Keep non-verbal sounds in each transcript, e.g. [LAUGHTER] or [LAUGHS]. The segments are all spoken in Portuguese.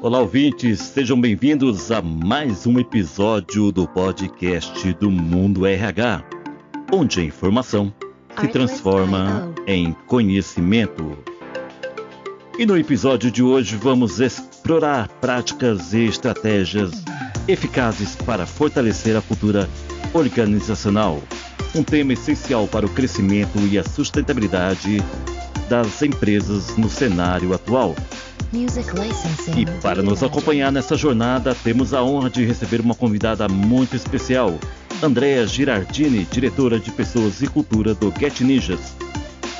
Olá, ouvintes, sejam bem-vindos a mais um episódio do podcast do Mundo RH, onde a informação se transforma em conhecimento. E no episódio de hoje vamos explorar práticas e estratégias eficazes para fortalecer a cultura organizacional, um tema essencial para o crescimento e a sustentabilidade das empresas no cenário atual. E para nos acompanhar nessa jornada, temos a honra de receber uma convidada muito especial, Andrea Girardini, diretora de Pessoas e Cultura do Get Ninjas,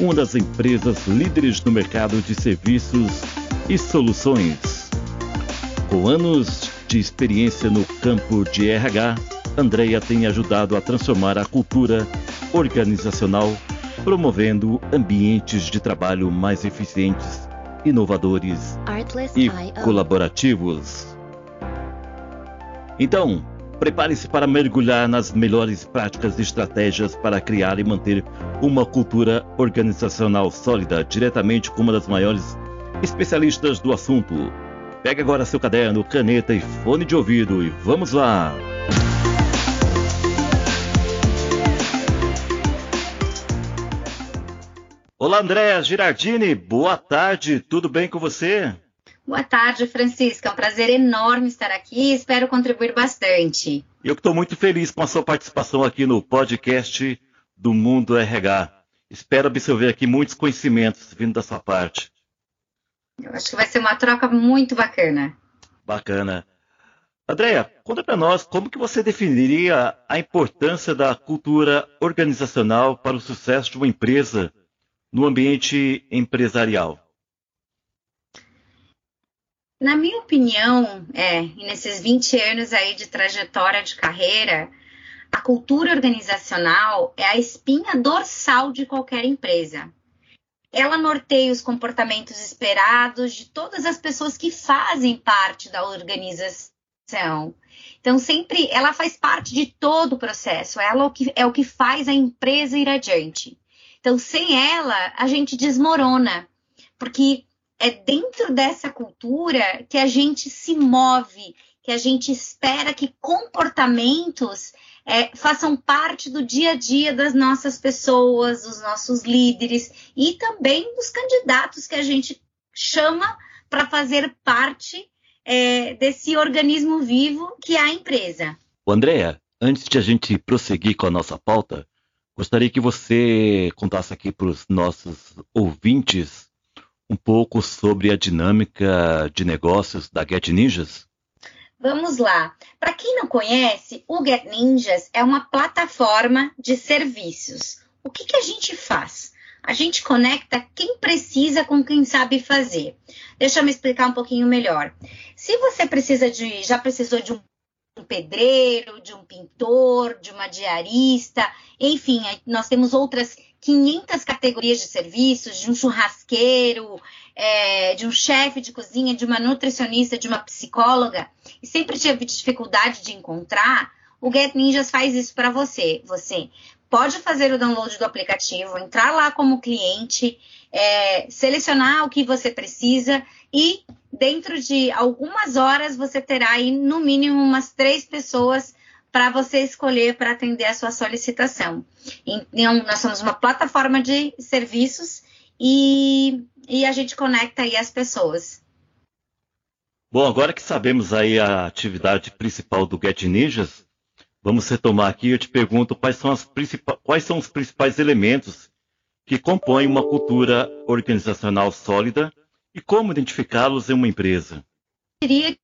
uma das empresas líderes no mercado de serviços e soluções. Com anos de experiência no campo de RH, Andrea tem ajudado a transformar a cultura organizacional, promovendo ambientes de trabalho mais eficientes inovadores e colaborativos. Então, prepare-se para mergulhar nas melhores práticas e estratégias para criar e manter uma cultura organizacional sólida diretamente com uma das maiores especialistas do assunto. Pegue agora seu caderno, caneta e fone de ouvido e vamos lá! Olá, Andréa Girardini, boa tarde, tudo bem com você? Boa tarde, Francisca. É um prazer enorme estar aqui e espero contribuir bastante. Eu estou muito feliz com a sua participação aqui no podcast do Mundo RH. Espero absorver aqui muitos conhecimentos vindo da sua parte. Eu acho que vai ser uma troca muito bacana. Bacana. Andréia, conta para nós como que você definiria a importância da cultura organizacional para o sucesso de uma empresa no ambiente empresarial? Na minha opinião, é, nesses 20 anos aí de trajetória de carreira, a cultura organizacional é a espinha dorsal de qualquer empresa. Ela norteia os comportamentos esperados de todas as pessoas que fazem parte da organização. Então, sempre ela faz parte de todo o processo, ela é o que, é o que faz a empresa ir adiante. Então, sem ela, a gente desmorona, porque é dentro dessa cultura que a gente se move, que a gente espera que comportamentos é, façam parte do dia a dia das nossas pessoas, dos nossos líderes e também dos candidatos que a gente chama para fazer parte é, desse organismo vivo que é a empresa. Andréa, antes de a gente prosseguir com a nossa pauta, Gostaria que você contasse aqui para os nossos ouvintes um pouco sobre a dinâmica de negócios da Get Ninjas. Vamos lá. Para quem não conhece, o Get Ninjas é uma plataforma de serviços. O que, que a gente faz? A gente conecta quem precisa com quem sabe fazer. Deixa eu me explicar um pouquinho melhor. Se você precisa de, já precisou de um um pedreiro, de um pintor, de uma diarista, enfim, nós temos outras 500 categorias de serviços, de um churrasqueiro, é, de um chefe de cozinha, de uma nutricionista, de uma psicóloga, e sempre tive dificuldade de encontrar, o Get Ninjas faz isso para você. Você pode fazer o download do aplicativo, entrar lá como cliente, é, selecionar o que você precisa e dentro de algumas horas você terá aí no mínimo umas três pessoas para você escolher para atender a sua solicitação. Então, nós somos uma plataforma de serviços e, e a gente conecta aí as pessoas. Bom, agora que sabemos aí a atividade principal do Get Ninjas, vamos retomar aqui. Eu te pergunto quais são, quais são os principais elementos que compõem uma cultura organizacional sólida e como identificá-los em uma empresa? Eu diria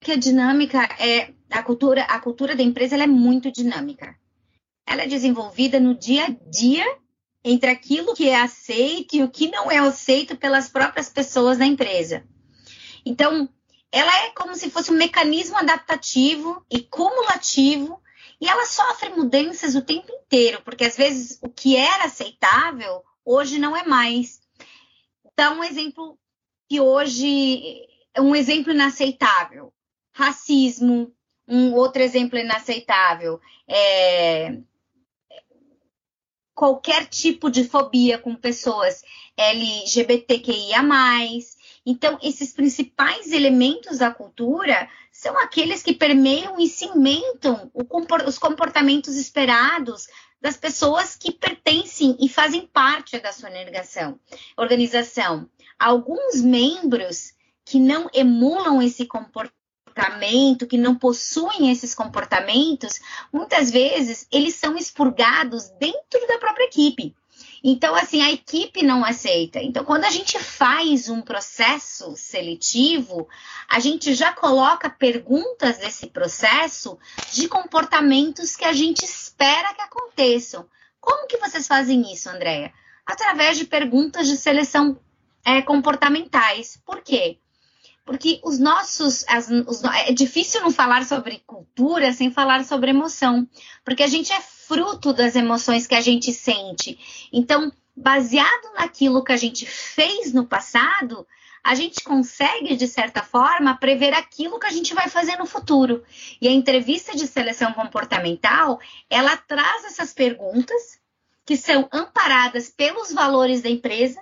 que a dinâmica é a cultura, a cultura da empresa é muito dinâmica. Ela é desenvolvida no dia a dia entre aquilo que é aceito e o que não é aceito pelas próprias pessoas da empresa. Então, ela é como se fosse um mecanismo adaptativo e cumulativo e ela sofre mudanças o tempo inteiro, porque às vezes o que era aceitável hoje não é mais. Então, um exemplo que hoje é um exemplo inaceitável. Racismo, um outro exemplo inaceitável. É, qualquer tipo de fobia com pessoas LGBTQIA. Então, esses principais elementos da cultura são aqueles que permeiam e cimentam os comportamentos esperados das pessoas que pertencem e fazem parte da sua organização. Alguns membros que não emulam esse comportamento, que não possuem esses comportamentos, muitas vezes eles são expurgados dentro da própria equipe. Então, assim, a equipe não aceita. Então, quando a gente faz um processo seletivo, a gente já coloca perguntas desse processo de comportamentos que a gente espera que aconteçam. Como que vocês fazem isso, Andréia? Através de perguntas de seleção é, comportamentais. Por quê? Porque os nossos. As, os, é difícil não falar sobre cultura sem falar sobre emoção. Porque a gente é fruto das emoções que a gente sente. Então, baseado naquilo que a gente fez no passado, a gente consegue, de certa forma, prever aquilo que a gente vai fazer no futuro. E a entrevista de seleção comportamental, ela traz essas perguntas que são amparadas pelos valores da empresa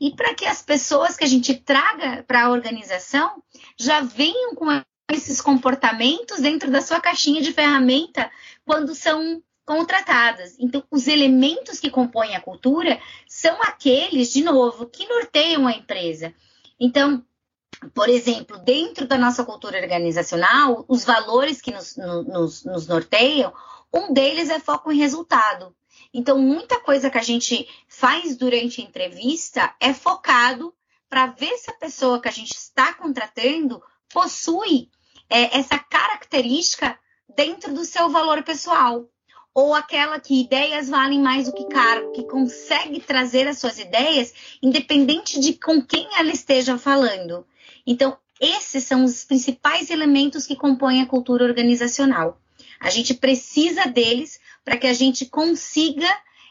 e para que as pessoas que a gente traga para a organização já venham com esses comportamentos dentro da sua caixinha de ferramenta quando são contratadas. Então, os elementos que compõem a cultura são aqueles, de novo, que norteiam a empresa. Então, por exemplo, dentro da nossa cultura organizacional, os valores que nos, nos, nos norteiam, um deles é foco em resultado. Então, muita coisa que a gente faz durante a entrevista é focado para ver se a pessoa que a gente está contratando possui é, essa característica dentro do seu valor pessoal ou aquela que ideias valem mais do que cargo, que consegue trazer as suas ideias, independente de com quem ela esteja falando. Então, esses são os principais elementos que compõem a cultura organizacional. A gente precisa deles para que a gente consiga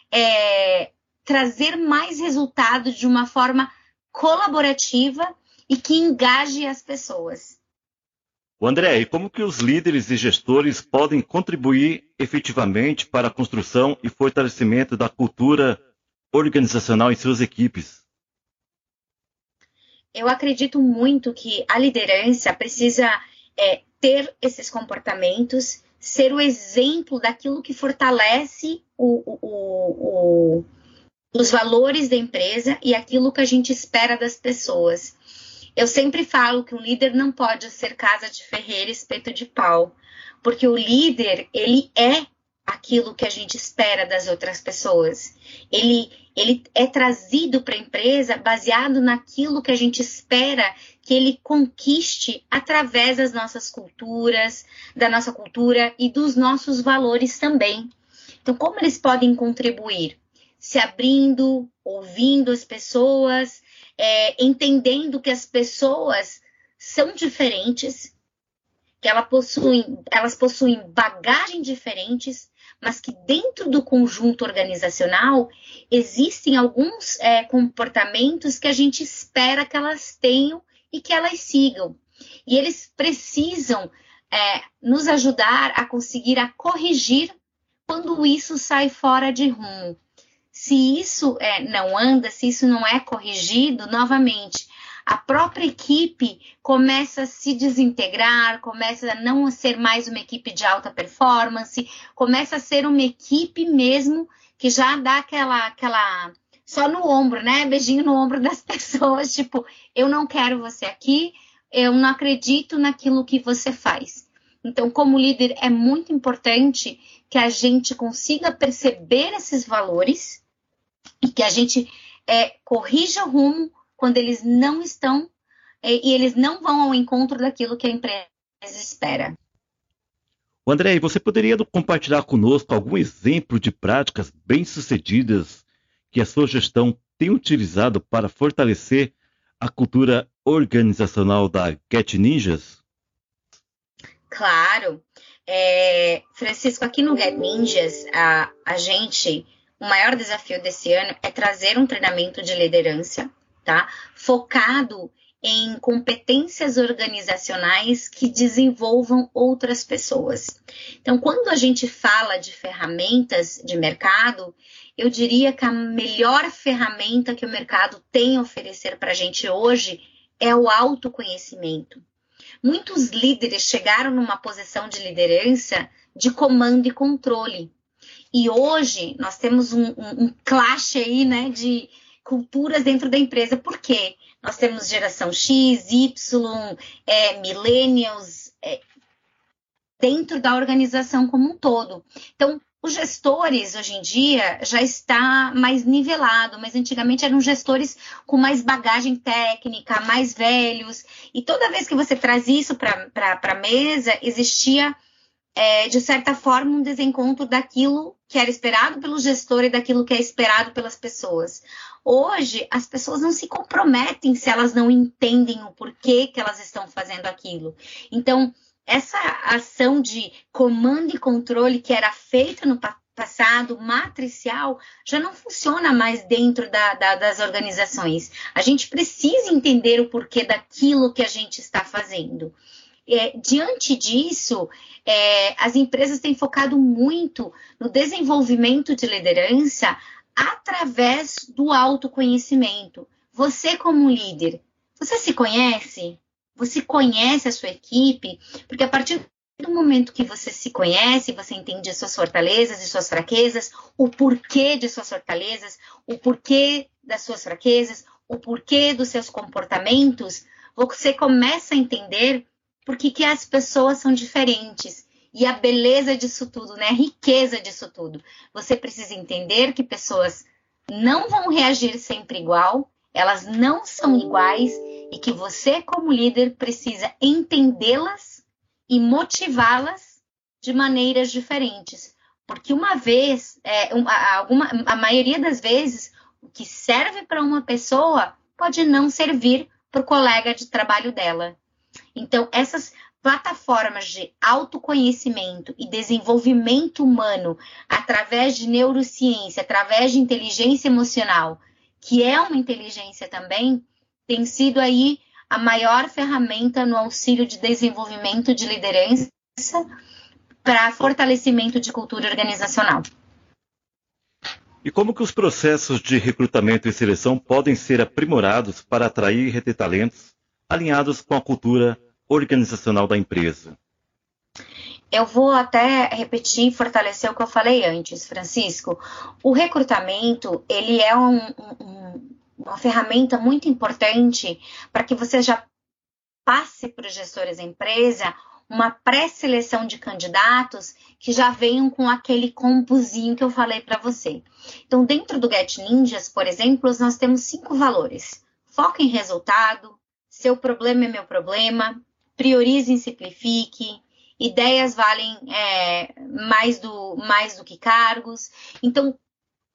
é, trazer mais resultado de uma forma colaborativa e que engaje as pessoas. O André, e como que os líderes e gestores podem contribuir efetivamente para a construção e fortalecimento da cultura organizacional em suas equipes? Eu acredito muito que a liderança precisa é, ter esses comportamentos, ser o exemplo daquilo que fortalece o, o, o, os valores da empresa e aquilo que a gente espera das pessoas. Eu sempre falo que um líder não pode ser casa de ferreira, espeto de pau, porque o líder, ele é aquilo que a gente espera das outras pessoas. Ele, ele é trazido para a empresa baseado naquilo que a gente espera que ele conquiste através das nossas culturas, da nossa cultura e dos nossos valores também. Então, como eles podem contribuir? Se abrindo, ouvindo as pessoas, é, entendendo que as pessoas são diferentes, que elas possuem, elas possuem bagagem diferentes, mas que dentro do conjunto organizacional existem alguns é, comportamentos que a gente espera que elas tenham e que elas sigam. E eles precisam é, nos ajudar a conseguir a corrigir quando isso sai fora de rumo. Se isso é, não anda, se isso não é corrigido, novamente, a própria equipe começa a se desintegrar, começa a não ser mais uma equipe de alta performance, começa a ser uma equipe mesmo que já dá aquela, aquela só no ombro, né? Beijinho no ombro das [LAUGHS] pessoas, tipo, eu não quero você aqui, eu não acredito naquilo que você faz. Então, como líder, é muito importante que a gente consiga perceber esses valores e que a gente é, corrija o rumo quando eles não estão é, e eles não vão ao encontro daquilo que a empresa espera. O André, você poderia compartilhar conosco algum exemplo de práticas bem-sucedidas que a sua gestão tem utilizado para fortalecer a cultura organizacional da Get Ninjas? Claro. É, Francisco, aqui no Get Ninjas, a, a gente o maior desafio desse ano é trazer um treinamento de liderança, tá? Focado em competências organizacionais que desenvolvam outras pessoas. Então, quando a gente fala de ferramentas de mercado, eu diria que a melhor ferramenta que o mercado tem a oferecer para a gente hoje é o autoconhecimento. Muitos líderes chegaram numa posição de liderança de comando e controle. E hoje nós temos um, um, um clash aí, né, de culturas dentro da empresa. Por quê? Nós temos geração X, Y, é, millennials, é, dentro da organização como um todo. Então, os gestores, hoje em dia, já está mais nivelado, mas antigamente eram gestores com mais bagagem técnica, mais velhos, e toda vez que você traz isso para a mesa, existia, é, de certa forma, um desencontro daquilo que era esperado pelo gestor e daquilo que é esperado pelas pessoas. Hoje, as pessoas não se comprometem se elas não entendem o porquê que elas estão fazendo aquilo. Então, essa ação de comando e controle que era feita no passado matricial já não funciona mais dentro da, da, das organizações. A gente precisa entender o porquê daquilo que a gente está fazendo. É, diante disso, é, as empresas têm focado muito no desenvolvimento de liderança através do autoconhecimento. Você, como líder, você se conhece? Você conhece a sua equipe, porque a partir do momento que você se conhece, você entende as suas fortalezas e suas fraquezas, o porquê de suas fortalezas, o porquê das suas fraquezas, o porquê dos seus comportamentos, você começa a entender por que, que as pessoas são diferentes. E a beleza disso tudo, né? A riqueza disso tudo. Você precisa entender que pessoas não vão reagir sempre igual, elas não são iguais e que você, como líder, precisa entendê-las e motivá-las de maneiras diferentes. Porque uma vez, é, alguma, a maioria das vezes, o que serve para uma pessoa pode não servir para o colega de trabalho dela. Então, essas plataformas de autoconhecimento e desenvolvimento humano através de neurociência, através de inteligência emocional, que é uma inteligência também, tem sido aí a maior ferramenta no auxílio de desenvolvimento de liderança para fortalecimento de cultura organizacional. E como que os processos de recrutamento e seleção podem ser aprimorados para atrair e reter talentos alinhados com a cultura organizacional da empresa? Eu vou até repetir e fortalecer o que eu falei antes, Francisco. O recrutamento, ele é um, um, uma ferramenta muito importante para que você já passe para os gestores da empresa uma pré-seleção de candidatos que já venham com aquele composinho que eu falei para você. Então, dentro do Get Ninjas, por exemplo, nós temos cinco valores: foco em resultado, seu problema é meu problema, priorize e simplifique, ideias valem é, mais, do, mais do que cargos. Então,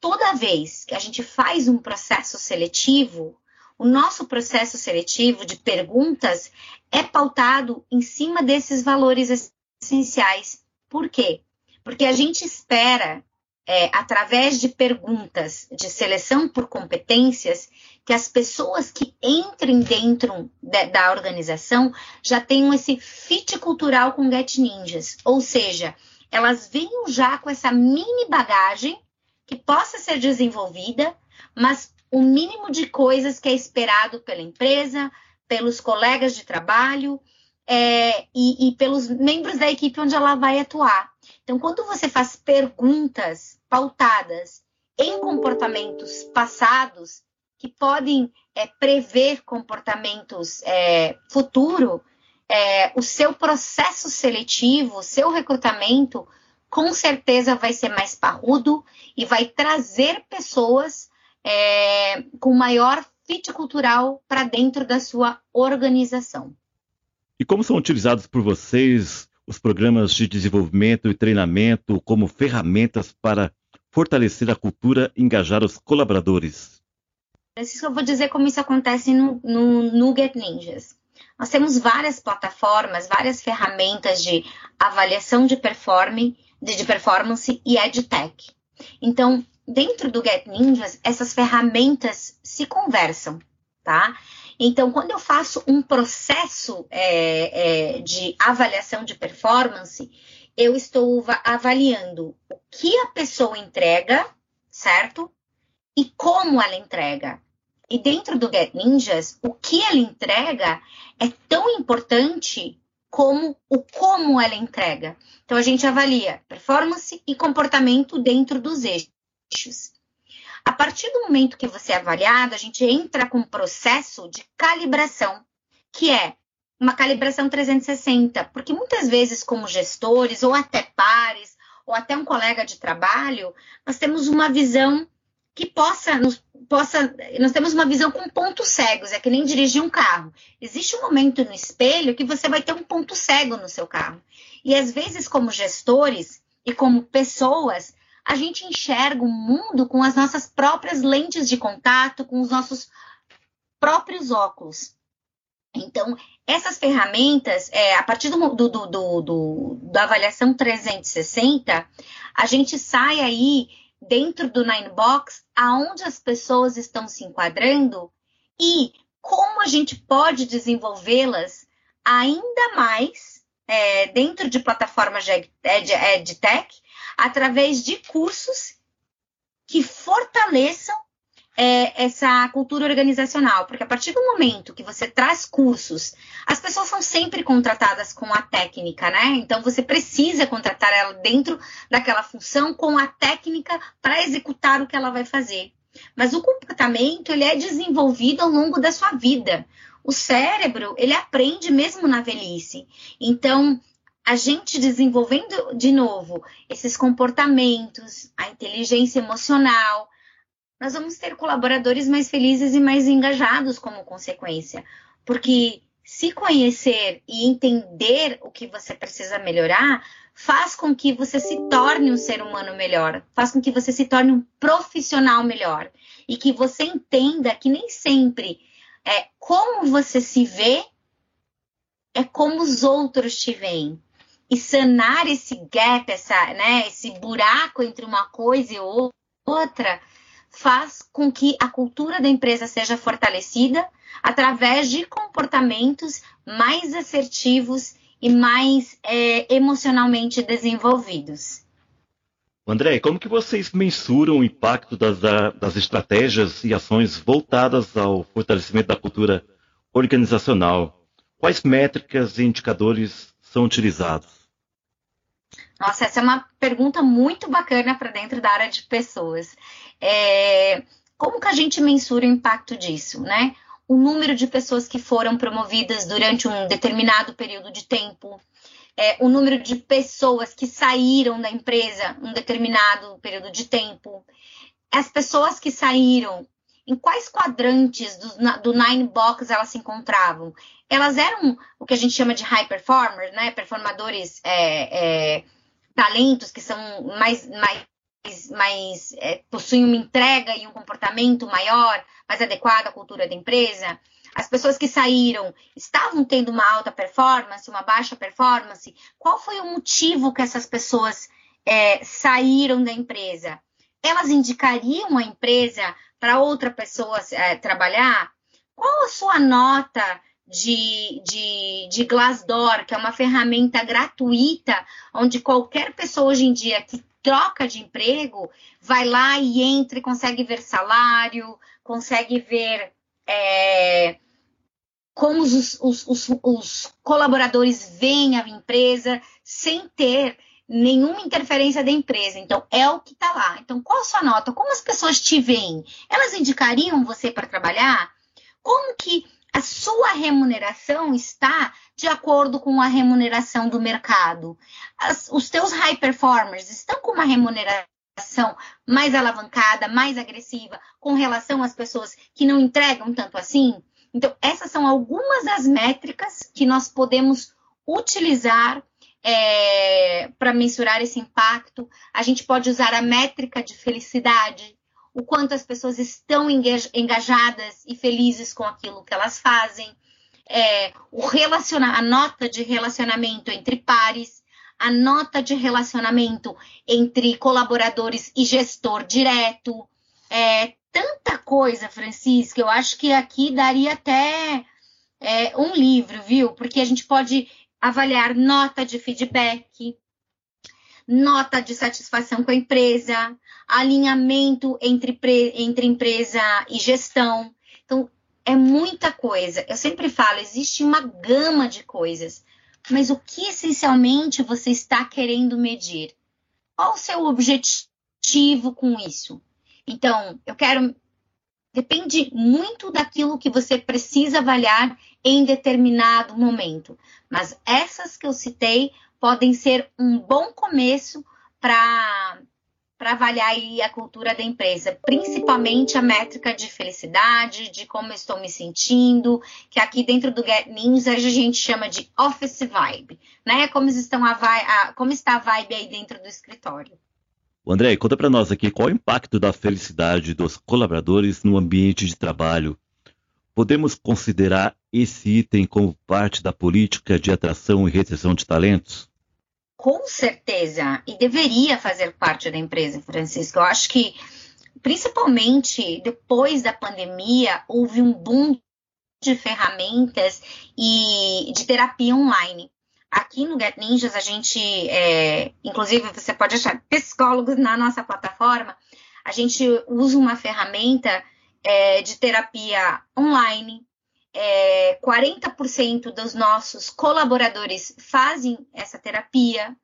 toda vez que a gente faz um processo seletivo, o nosso processo seletivo de perguntas é pautado em cima desses valores essenciais. Por quê? Porque a gente espera, é, através de perguntas de seleção por competências, que as pessoas que entrem dentro de, da organização já tenham esse fit cultural com Get Ninjas. Ou seja, elas venham já com essa mini bagagem que possa ser desenvolvida, mas o mínimo de coisas que é esperado pela empresa, pelos colegas de trabalho é, e, e pelos membros da equipe onde ela vai atuar. Então, quando você faz perguntas pautadas em comportamentos passados que podem é, prever comportamentos é, futuro, é, o seu processo seletivo, o seu recrutamento com certeza vai ser mais parrudo e vai trazer pessoas é, com maior fit cultural para dentro da sua organização. E como são utilizados por vocês os programas de desenvolvimento e treinamento como ferramentas para fortalecer a cultura engajar os colaboradores? Francisco, eu vou dizer como isso acontece no, no, no Get Ninjas. Nós temos várias plataformas, várias ferramentas de avaliação de performance de, de performance e EdTech. Então, dentro do Get Ninjas, essas ferramentas se conversam, tá? Então, quando eu faço um processo é, é, de avaliação de performance, eu estou avaliando o que a pessoa entrega, certo? E como ela entrega. e dentro do Get Ninjas, o que ela entrega é tão importante como o como ela entrega. Então a gente avalia performance e comportamento dentro dos eixos. A partir do momento que você é avaliado, a gente entra com um processo de calibração, que é uma calibração 360, porque muitas vezes como gestores ou até pares ou até um colega de trabalho, nós temos uma visão que possa nos possa nós temos uma visão com pontos cegos, é que nem dirigir um carro. Existe um momento no espelho que você vai ter um ponto cego no seu carro. E às vezes como gestores e como pessoas, a gente enxerga o mundo com as nossas próprias lentes de contato, com os nossos próprios óculos. Então, essas ferramentas, é, a partir do, do, do, do, da avaliação 360, a gente sai aí dentro do Ninebox aonde as pessoas estão se enquadrando e como a gente pode desenvolvê-las ainda mais é, dentro de plataformas de EdTech através de cursos que fortaleçam é, essa cultura organizacional, porque a partir do momento que você traz cursos, as pessoas são sempre contratadas com a técnica, né? Então você precisa contratar ela dentro daquela função com a técnica para executar o que ela vai fazer. Mas o comportamento ele é desenvolvido ao longo da sua vida. O cérebro ele aprende mesmo na velhice. Então a gente desenvolvendo de novo esses comportamentos, a inteligência emocional, nós vamos ter colaboradores mais felizes e mais engajados como consequência. Porque se conhecer e entender o que você precisa melhorar faz com que você se torne um ser humano melhor, faz com que você se torne um profissional melhor e que você entenda que nem sempre é como você se vê é como os outros te veem. E sanar esse gap, essa, né, esse buraco entre uma coisa e outra, faz com que a cultura da empresa seja fortalecida através de comportamentos mais assertivos e mais é, emocionalmente desenvolvidos. André, como que vocês mensuram o impacto das, das estratégias e ações voltadas ao fortalecimento da cultura organizacional? Quais métricas e indicadores são utilizados? Nossa, essa é uma pergunta muito bacana para dentro da área de pessoas. É, como que a gente mensura o impacto disso, né? O número de pessoas que foram promovidas durante um determinado período de tempo, é, o número de pessoas que saíram da empresa um determinado período de tempo, as pessoas que saíram, em quais quadrantes do, do Nine Box elas se encontravam? Elas eram o que a gente chama de high performers, né? Performadores é, é, talentos que são mais, mais, mais é, possuem uma entrega e um comportamento maior, mais adequado à cultura da empresa. As pessoas que saíram estavam tendo uma alta performance, uma baixa performance. Qual foi o motivo que essas pessoas é, saíram da empresa? Elas indicariam a empresa para outra pessoa é, trabalhar? Qual a sua nota de, de, de Glassdoor, que é uma ferramenta gratuita, onde qualquer pessoa hoje em dia que troca de emprego vai lá e entra e consegue ver salário, consegue ver é, como os, os, os, os colaboradores veem a empresa sem ter nenhuma interferência da empresa. Então, é o que está lá. Então, qual a sua nota? Como as pessoas te veem? Elas indicariam você para trabalhar? Como que a sua remuneração está de acordo com a remuneração do mercado. As, os teus high performers estão com uma remuneração mais alavancada, mais agressiva com relação às pessoas que não entregam tanto assim? Então, essas são algumas das métricas que nós podemos utilizar é, para mensurar esse impacto. A gente pode usar a métrica de felicidade, o quanto as pessoas estão engajadas e felizes com aquilo que elas fazem, é, o relaciona a nota de relacionamento entre pares, a nota de relacionamento entre colaboradores e gestor direto. É, tanta coisa, Francisca, eu acho que aqui daria até é, um livro, viu? Porque a gente pode avaliar nota de feedback, nota de satisfação com a empresa, alinhamento entre, entre empresa e gestão. Então, é muita coisa. Eu sempre falo, existe uma gama de coisas, mas o que essencialmente você está querendo medir? Qual o seu objetivo com isso? Então, eu quero. Depende muito daquilo que você precisa avaliar em determinado momento. Mas essas que eu citei podem ser um bom começo para para avaliar a cultura da empresa, principalmente a métrica de felicidade, de como estou me sentindo, que aqui dentro do Get Ninja a gente chama de office vibe, né? Como, estão a, a, como está a vibe aí dentro do escritório. André, conta para nós aqui qual é o impacto da felicidade dos colaboradores no ambiente de trabalho. Podemos considerar esse item como parte da política de atração e retenção de talentos? Com certeza, e deveria fazer parte da empresa, Francisco. Eu acho que, principalmente depois da pandemia, houve um boom de ferramentas e de terapia online. Aqui no Get Ninjas, a gente, é, inclusive, você pode achar psicólogos na nossa plataforma, a gente usa uma ferramenta é, de terapia online, é, 40% dos nossos colaboradores fazem essa terapia.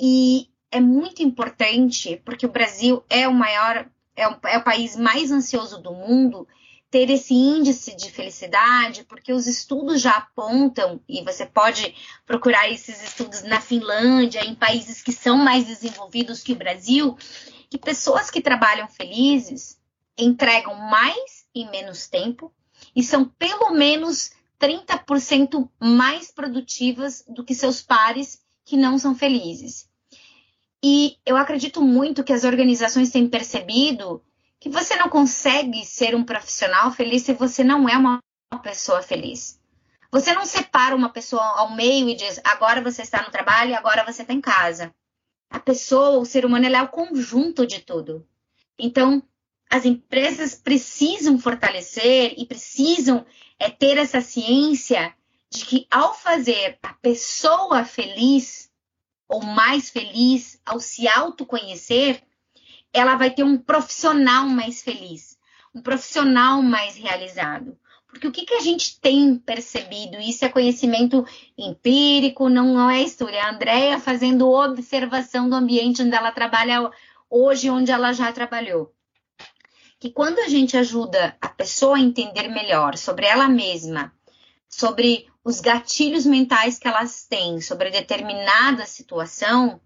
E é muito importante porque o Brasil é o maior, é o, é o país mais ansioso do mundo ter esse índice de felicidade, porque os estudos já apontam, e você pode procurar esses estudos na Finlândia, em países que são mais desenvolvidos que o Brasil, que pessoas que trabalham felizes entregam mais em menos tempo, e são pelo menos 30% mais produtivas do que seus pares que não são felizes. E eu acredito muito que as organizações têm percebido que você não consegue ser um profissional feliz se você não é uma pessoa feliz. Você não separa uma pessoa ao meio e diz agora você está no trabalho e agora você está em casa. A pessoa, o ser humano, é o conjunto de tudo. Então, as empresas precisam fortalecer e precisam é, ter essa ciência de que ao fazer a pessoa feliz ou mais feliz, ao se autoconhecer, ela vai ter um profissional mais feliz, um profissional mais realizado. Porque o que, que a gente tem percebido? Isso é conhecimento empírico, não é história. A Andrea fazendo observação do ambiente onde ela trabalha hoje, onde ela já trabalhou que quando a gente ajuda a pessoa a entender melhor sobre ela mesma, sobre os gatilhos mentais que elas têm sobre determinada situação,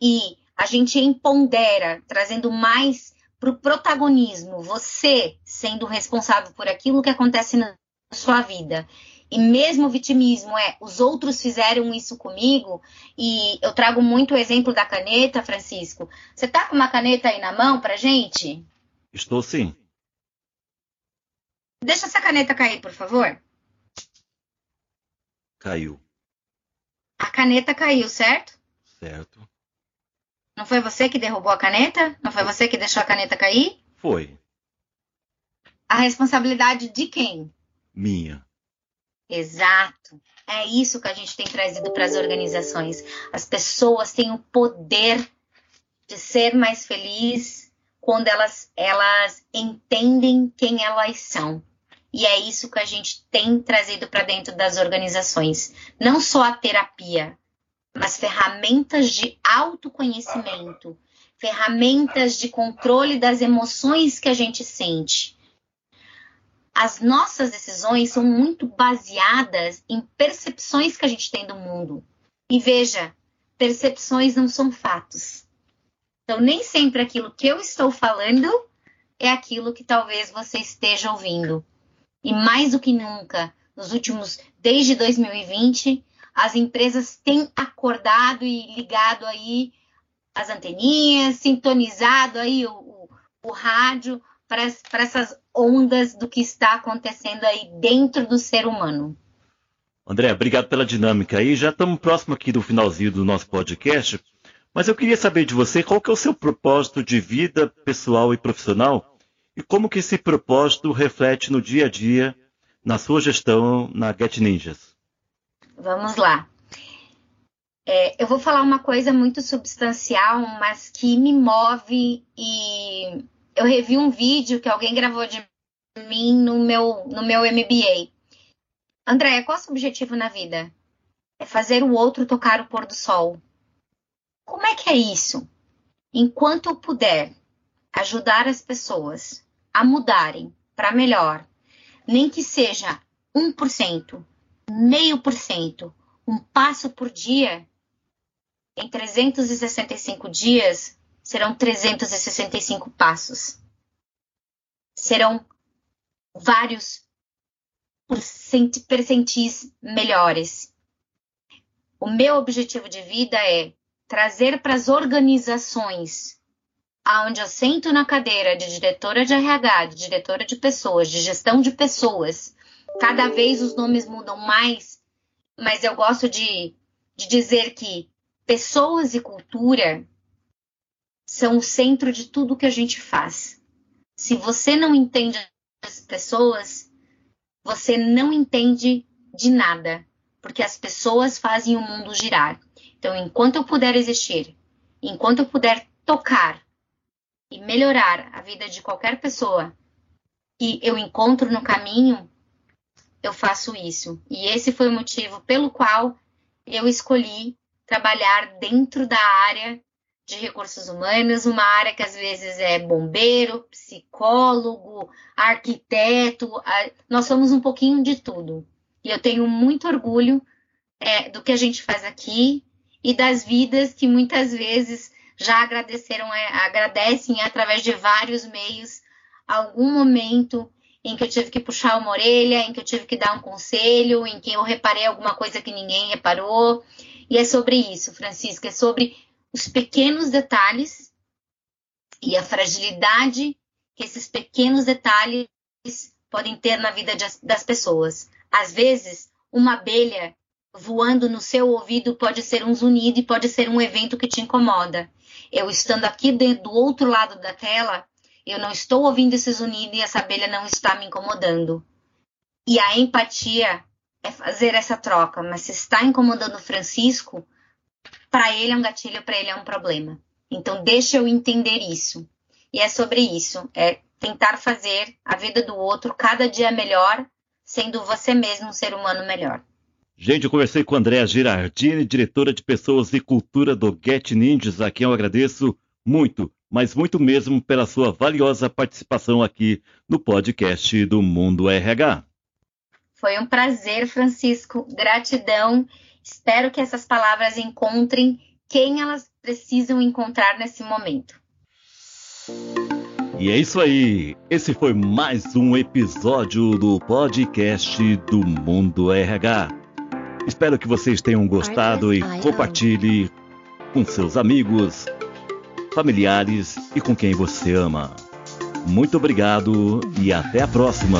e a gente empodera, trazendo mais para o protagonismo, você sendo responsável por aquilo que acontece na sua vida. E mesmo o vitimismo é os outros fizeram isso comigo, e eu trago muito o exemplo da caneta, Francisco. Você tá com uma caneta aí na mão pra gente? Estou sim. Deixa essa caneta cair, por favor. Caiu. A caneta caiu, certo? Certo. Não foi você que derrubou a caneta? Não foi você que deixou a caneta cair? Foi. A responsabilidade de quem? Minha. Exato. É isso que a gente tem trazido para as organizações. As pessoas têm o poder de ser mais felizes quando elas, elas entendem quem elas são. E é isso que a gente tem trazido para dentro das organizações. Não só a terapia, mas ferramentas de autoconhecimento, ferramentas de controle das emoções que a gente sente. As nossas decisões são muito baseadas em percepções que a gente tem do mundo. E veja, percepções não são fatos. Então, nem sempre aquilo que eu estou falando é aquilo que talvez você esteja ouvindo. E mais do que nunca, nos últimos, desde 2020, as empresas têm acordado e ligado aí as anteninhas, sintonizado aí o, o, o rádio para essas ondas do que está acontecendo aí dentro do ser humano. André, obrigado pela dinâmica aí. Já estamos próximo aqui do finalzinho do nosso podcast. Mas eu queria saber de você qual que é o seu propósito de vida pessoal e profissional e como que esse propósito reflete no dia a dia na sua gestão na Get Ninjas. Vamos lá. É, eu vou falar uma coisa muito substancial, mas que me move e eu revi um vídeo que alguém gravou de mim no meu, no meu MBA. André, qual é o seu objetivo na vida? É fazer o outro tocar o pôr do sol. Como é que é isso? Enquanto eu puder ajudar as pessoas a mudarem para melhor, nem que seja 1%, meio por cento, um passo por dia, em 365 dias serão 365 passos. Serão vários percentis melhores. O meu objetivo de vida é trazer para as organizações aonde eu sento na cadeira de diretora de RH, de diretora de pessoas, de gestão de pessoas. Cada vez os nomes mudam mais, mas eu gosto de, de dizer que pessoas e cultura são o centro de tudo que a gente faz. Se você não entende as pessoas, você não entende de nada, porque as pessoas fazem o mundo girar. Então, enquanto eu puder existir, enquanto eu puder tocar e melhorar a vida de qualquer pessoa que eu encontro no caminho, eu faço isso. E esse foi o motivo pelo qual eu escolhi trabalhar dentro da área de recursos humanos, uma área que às vezes é bombeiro, psicólogo, arquiteto, nós somos um pouquinho de tudo. E eu tenho muito orgulho é, do que a gente faz aqui e das vidas que muitas vezes já agradeceram, é, agradecem através de vários meios algum momento em que eu tive que puxar uma orelha, em que eu tive que dar um conselho, em que eu reparei alguma coisa que ninguém reparou. E é sobre isso, Francisca, é sobre os pequenos detalhes e a fragilidade que esses pequenos detalhes podem ter na vida das pessoas. Às vezes, uma abelha voando no seu ouvido pode ser um zunido e pode ser um evento que te incomoda. Eu estando aqui do outro lado da tela, eu não estou ouvindo esse zunido e essa abelha não está me incomodando. E a empatia é fazer essa troca, mas se está incomodando o Francisco, para ele é um gatilho, para ele é um problema. Então deixa eu entender isso. E é sobre isso, é tentar fazer a vida do outro cada dia melhor, sendo você mesmo um ser humano melhor. Gente, eu conversei com Andréa Girardini, diretora de Pessoas e Cultura do Get Ninjas, a quem eu agradeço muito, mas muito mesmo pela sua valiosa participação aqui no podcast do Mundo RH. Foi um prazer, Francisco. Gratidão. Espero que essas palavras encontrem quem elas precisam encontrar nesse momento. E é isso aí. Esse foi mais um episódio do podcast do Mundo RH. Espero que vocês tenham gostado e compartilhe com seus amigos, familiares e com quem você ama. Muito obrigado e até a próxima!